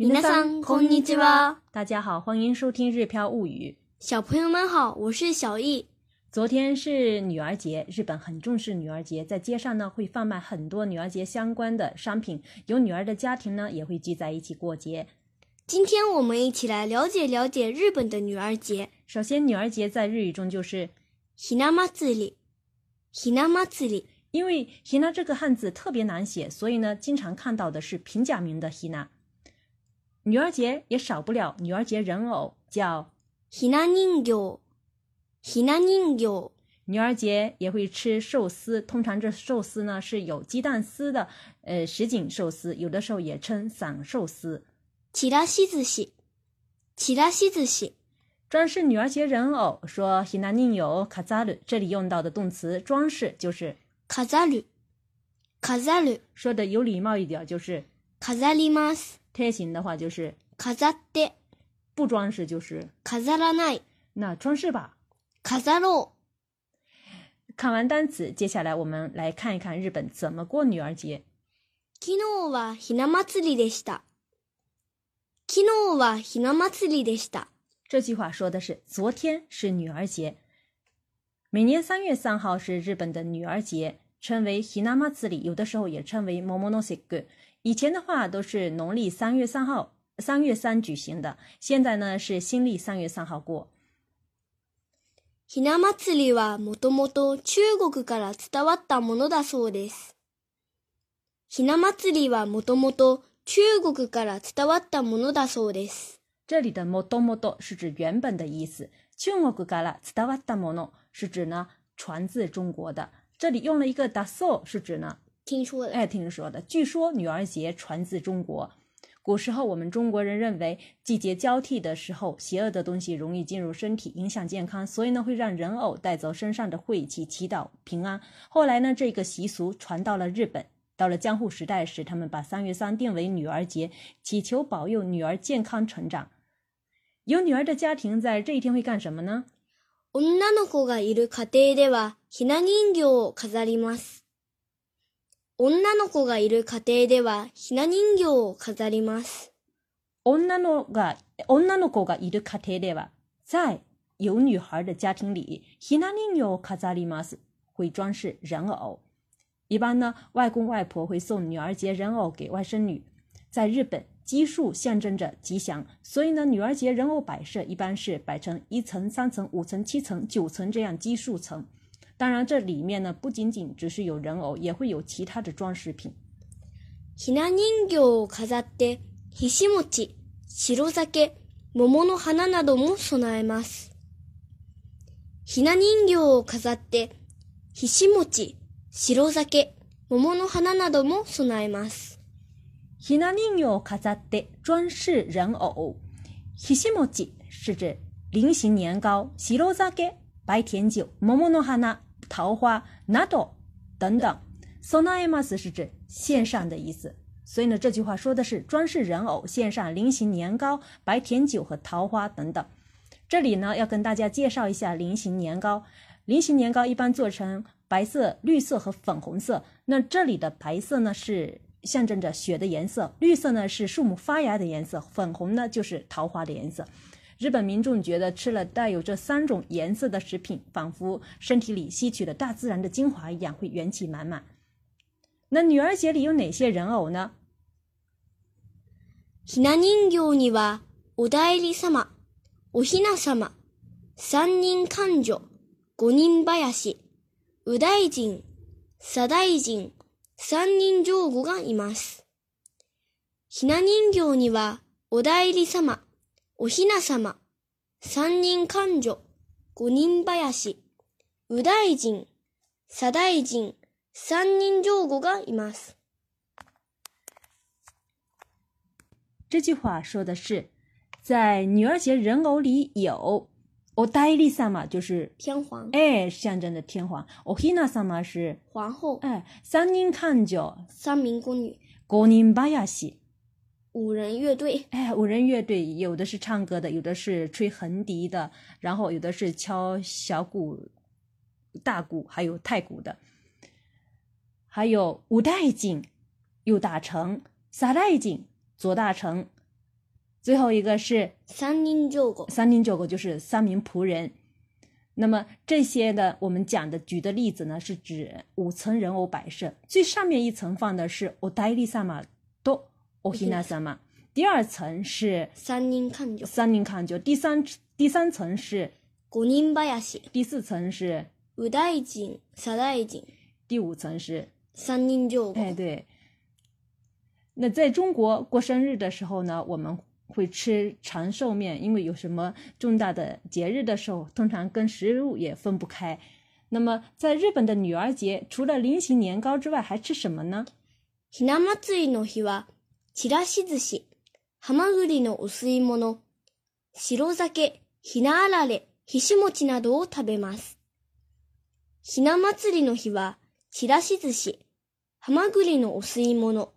皆さんこんにちは。大家好，欢迎收听《日飘物语》。小朋友们好，我是小易。昨天是女儿节，日本很重视女儿节，在街上呢会贩卖很多女儿节相关的商品，有女儿的家庭呢也会聚在一起过节。今天我们一起来了解了解日本的女儿节。首先，女儿节在日语中就是ひな祭り。ひな祭り。因为 hina 这个汉字特别难写，所以呢，经常看到的是平假名的 hina。 女儿节也少不了女儿节人偶，叫ひな人形。ひな人形。女儿节也会吃寿司，通常这寿司呢是有鸡蛋丝的，呃，什锦寿司，有的时候也称散寿司。ちらし寿司。ちらし寿司。装饰女儿节人偶，说 hina 人形飾る，这里用到的动词装饰就是飾る。飾る。说的有礼貌一点就是飾ります。 贴形的话就是飾って。不装饰就是飾らない。那装饰吧。飾ろう。看完单词，接下来我们来看一看日本怎么过女儿节。昨日はひな祭りでした。昨日はひな祭りでした。这句话说的是昨天是女儿节。每年三月三号是日本的女儿节，称为 Hinamatsuri，有的时候也称为 Momonosuke。 以前的话都是农历三月三号，三月三举行的，现在呢是新历三月三号过。ひな祭りはもともと中国から伝わったものだそうです。ひな祭りはもともと中国から伝わったものだそうです。这里的 motomoto 是指原本的意思，中国から伝わったもの是指呢传自中国的。这里用了一个 daso 是指呢 听说的，哎，听说的。据说女儿节传自中国。古时候，我们中国人认为季节交替的时候，邪恶的东西容易进入身体，影响健康，所以呢，会让人偶带走身上的晦气，祈祷平安。后来呢，这个习俗传到了日本。到了江户时代时，他们把三月三定为女儿节，祈求保佑女儿健康成长。有女儿的家庭在这一天会干什么呢？女の子がいる家庭ではひな人形を飾ります。 女の子がいる家庭ではひな人形を飾ります。女のが女の子がいる家庭では，在有女孩的家庭里，ひな人形を飾ります，会装饰人偶。一般呢，外公外婆会送女儿节人偶给外甥女。在日本，奇数象征着吉祥，所以呢，女儿节人偶摆设一般是摆成一层、三层、五层、七层、九层这样奇数层。 当然，这里面呢不仅仅只是有人偶，也会有其他的装饰品。ひな人形を飾って、ひし餅、白酒、桃の花なども備えます。ひな人形を飾って、ひし餅、白酒、桃の花なども備えます。ひな人形を飾って装饰人偶。ひし餅是指菱形年糕、白酒白甜酒、桃の花 桃花など等等。備えます是指献上的意思。所以呢，这句话说的是装饰人偶，献上菱形年糕、白甜酒和桃花等等。这里呢，要跟大家介绍一下菱形年糕。菱形年糕一般做成白色、绿色和粉红色。那这里的白色呢是象征着雪的颜色，绿色呢是树木发芽的颜色，粉红呢就是桃花的颜色。 日本民众觉得吃了带有这三种颜色的食品，仿佛身体里吸取了大自然的精华一样，会元气满满。那女儿节里有哪些人偶呢？ひな人形には、お代理様、おひな様、三人官女、五人林、右大臣、左大臣、三人上御がいます。ひな人形には、お代理様、 おひな様、三人官女、五人林、右大臣、左大臣、三人上御がいます。这句话说的是，在女儿节人偶里有お代理様，就是天皇、哎象征着天皇；おひな様是皇后、哎三人看着三名宫女、五人林。五人乐队、哎，五人乐队有的是唱歌的，有的是吹横笛的，然后有的是敲小鼓、大鼓，还有太鼓的，还有五代井、右大臣、撒代井、左大成、最后一个是三人上狗，三人九狗，就是三名仆人。那么这些的，我们讲的举的例子呢，是指五层人偶摆设，最上面一层放的是お代理様と おひな様，第二层是三人看着，三人看就，第三第三层是，五人林，第四层是五代井、三代井，第五层是三人上狗。哎，对。那在中国过生日的时候呢，我们。会吃长寿面，因为有什么重大的节日的时候，通常跟食物也分不开。那么，在日本的女儿节，除了菱形年糕之外，还吃什么呢？ひな祭りの日は、 ちらし寿司、はまぐりのお吸い物、白酒、ひなあられ、ひし餅などを食べます。ひな祭りの日は、ちらし寿司、はまぐりのお吸い物、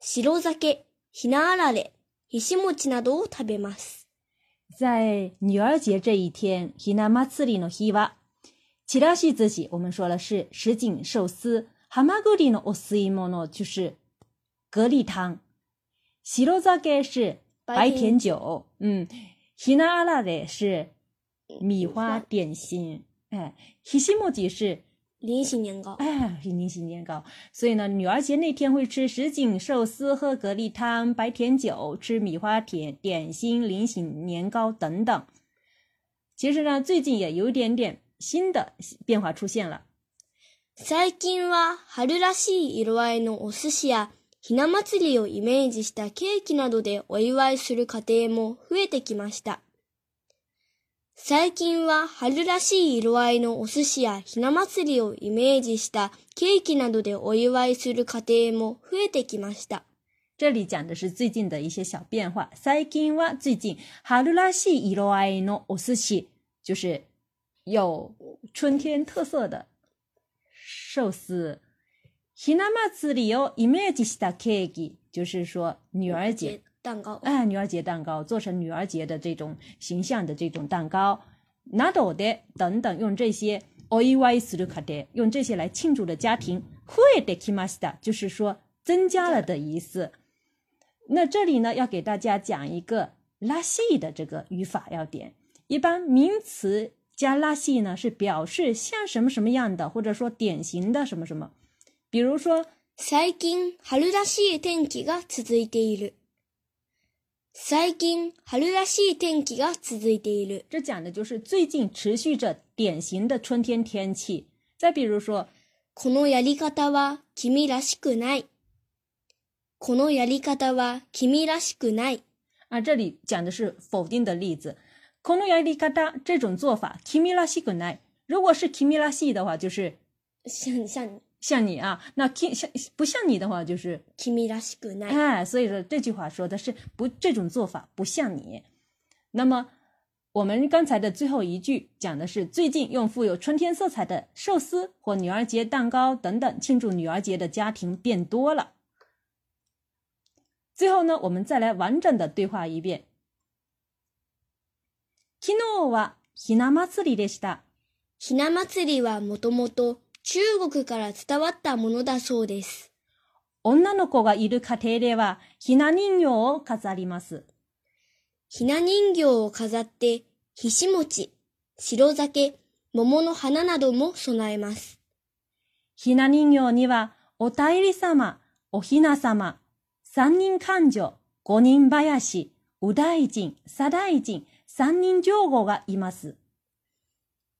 白酒、ひなあられ、在女儿节这一天，hina matsuri no hiwa，其他西子喜我们说了是什锦寿司，hamaguri no osuimono 就是蛤蜊汤，shirozake 是白甜酒，嗯，hina arare 是米花点心，哎，hishimoji 是。菱形年糕，哎，菱形年糕。所以呢，女儿节那天会吃什锦寿司、喝蛤蜊汤、白甜酒、吃米花甜点心、菱形年糕等等。其实呢，最近也有一点点新的变化出现了。最近は春らしい色合いのお寿司や ひな祭りをイメージしたケーキなどでお祝いする家庭も増えてきました。最近は春らしい色合いのお寿司やひな祭りをイメージしたケーキなどでお祝いする家庭も増えてきました。这里讲的是最近的一些小变化。最近は最近春らしい色合いのお寿司，就是有春天特色的寿司。ひな祭りをイメージしたケーキ，就是说女儿节。蛋糕，哎，女儿节蛋糕做成女儿节的这种形象的这种蛋糕，拿到的等等，用这些 o i y s 卡的，用这些来庆祝的家庭，会的 kimasta，就是说增加了的意思。那这里呢，要给大家讲一个拉西的这个语法要点。一般名词加拉西呢，是表示像什么什么样的，或者说典型的什么什么。 比如说，最近春らしい天気が続いている。最近春らしい天気が続いている。这讲的就是最近持续着典型的春天天气。再比如说，このやり方は君らしくない。このやり方は君らしくない。啊，这里讲的是否定的例子。このやり方这种做法，君らしくない。如果是君らしい的话，就是像像你。 像你啊，那像不像你的话就是哎，所以说这句话说的是不这种做法不像你。那么我们刚才的最后一句讲的是最近用富有春天色彩的寿司或女儿节蛋糕等等庆祝女儿节的家庭变多了。最后呢，我们再来完整的对话一遍。昨日はひな祭りでした。ひな祭りはもともと 中国から伝わったものだそうです。女の子がいる家庭では、ひな人形を飾ります。ひな人形を飾って、ひし餅、白酒、桃の花なども備えます。ひな人形には、お便り様、おひな様、三人勘定、五人林、右大臣、左大臣、三人上皇がいます。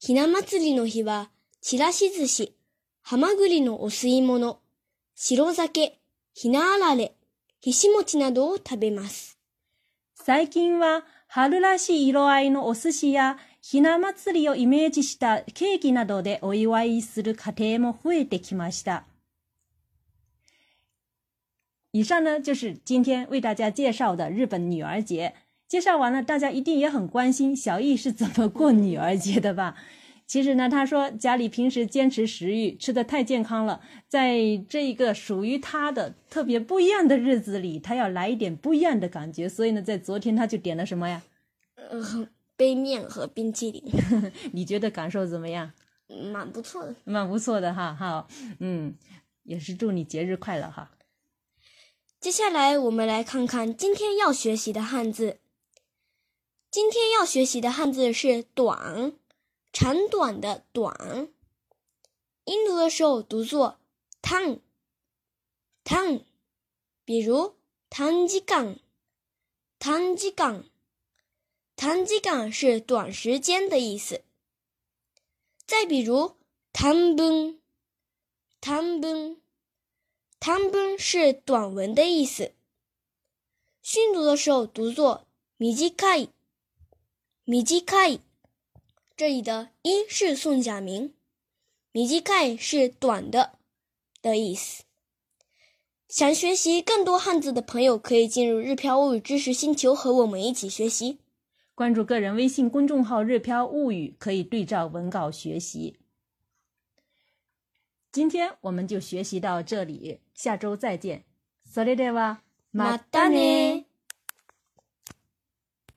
ひな祭りの日は、ちらし寿司、はまぐりのお吸い物、白酒、ひなあられ、ひし餅などを食べます。最近は春らしい色合いのお寿司やひな祭りをイメージしたケーキなどでお祝いする家庭も増えてきました。以上呢就是今天为大家介绍的日本女儿节。介绍完了，大家一定也很关心小易是怎么过女儿节的吧？其实呢，他说家里平时坚持食欲，吃的太健康了，在这一个属于他的特别不一样的日子里，他要来一点不一样的感觉。所以呢，在昨天他就点了什么呀？呃，杯面和冰淇淋。你觉得感受怎么样？蛮不错的，蛮不错的哈。好，嗯，也是祝你节日快乐哈。接下来我们来看看今天要学习的汉字。今天要学习的汉字是“短”，长短的“短”。音读的时候读作“短”，短。比如“短时间”，短时间，短时间是短时间的意思。再比如“短文”，短文。短文是短文的意思。训读的时候读作短い、短い。这里的“一”是宋假名，短い是短的的意思。想学习更多汉字的朋友，可以进入日漂物语知识星球和我们一起学习。关注个人微信公众号“日漂物语”，可以对照文稿学习。今天我们就学习到这里，下周再见。それでは、またね。